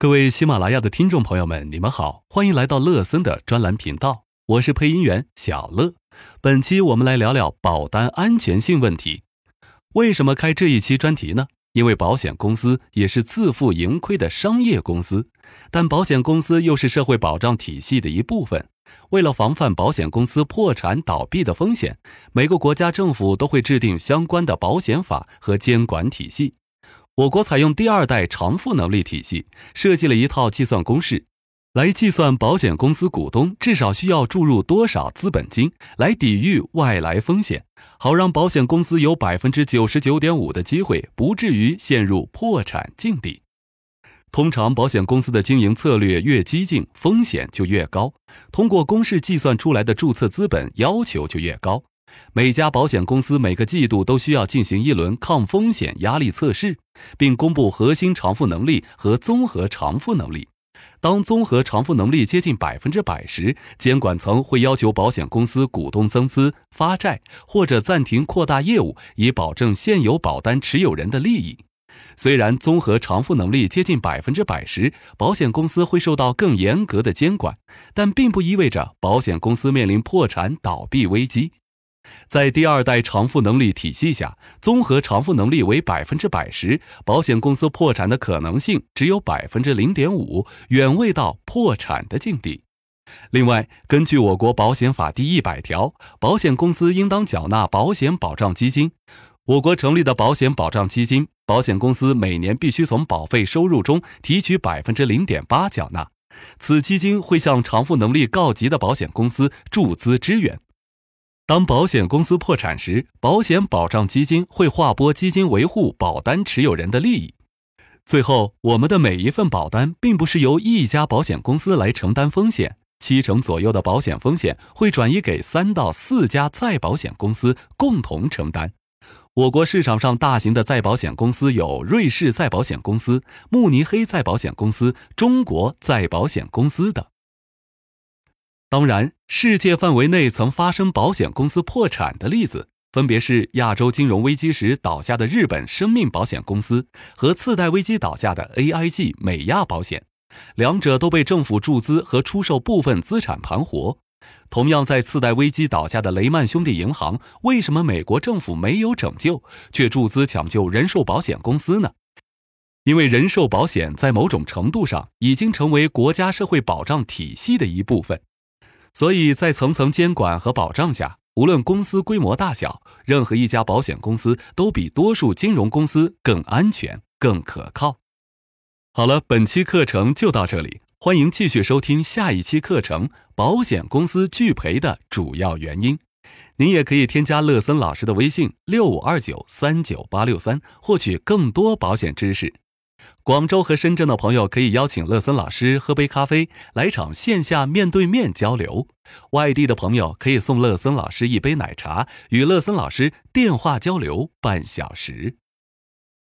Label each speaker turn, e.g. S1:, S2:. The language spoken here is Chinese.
S1: 各位喜马拉雅的听众朋友们，你们好，欢迎来到乐森的专栏频道，我是配音员小乐。本期我们来聊聊保单安全性问题。为什么开这一期专题呢？因为保险公司也是自负盈亏的商业公司，但保险公司又是社会保障体系的一部分。为了防范保险公司破产倒闭的风险，每个国家政府都会制定相关的保险法和监管体系。我国采用第二代偿付能力体系，设计了一套计算公式，来计算保险公司股东至少需要注入多少资本金来抵御外来风险，好让保险公司有百分之九十九点五的机会不至于陷入破产境地。通常，保险公司的经营策略越激进，风险就越高，通过公式计算出来的注册资本要求就越高。每家保险公司每个季度都需要进行一轮抗风险压力测试，并公布核心偿付能力和综合偿付能力。当综合偿付能力接近百分之百时，监管层会要求保险公司股东增资、发债或者暂停扩大业务，以保证现有保单持有人的利益。虽然综合偿付能力接近百分之百时，保险公司会受到更严格的监管，但并不意味着保险公司面临破产倒闭危机。在第二代偿付能力体系下，综合偿付能力为百分之百时，保险公司破产的可能性只有百分之零点五，远未到破产的境地。另外，根据我国保险法第一百条，保险公司应当缴纳保险保障基金。我国成立的保险保障基金，保险公司每年必须从保费收入中提取百分之零点八缴纳。此基金会向偿付能力告急的保险公司注资支援。当保险公司破产时，保险保障基金会划拨基金维护保单持有人的利益。最后，我们的每一份保单并不是由一家保险公司来承担风险，七成左右的保险风险会转移给三到四家再保险公司共同承担。我国市场上大型的再保险公司有瑞士再保险公司、慕尼黑再保险公司、中国再保险公司等。当然，世界范围内曾发生保险公司破产的例子，分别是亚洲金融危机时倒下的日本生命保险公司和次贷危机倒下的 AIG 美亚保险，两者都被政府注资和出售部分资产盘活。同样在次贷危机倒下的雷曼兄弟银行，为什么美国政府没有拯救，却注资抢救人寿保险公司呢？因为人寿保险在某种程度上已经成为国家社会保障体系的一部分。所以在层层监管和保障下，无论公司规模大小，任何一家保险公司都比多数金融公司更安全、更可靠。好了，本期课程就到这里，欢迎继续收听下一期课程：保险公司拒赔的主要原因。您也可以添加乐森老师的微信六五二九三九八六三，获取更多保险知识。广州和深圳的朋友可以邀请乐森老师喝杯咖啡，来场线下面对面交流；外地的朋友可以送乐森老师一杯奶茶，与乐森老师电话交流半小时。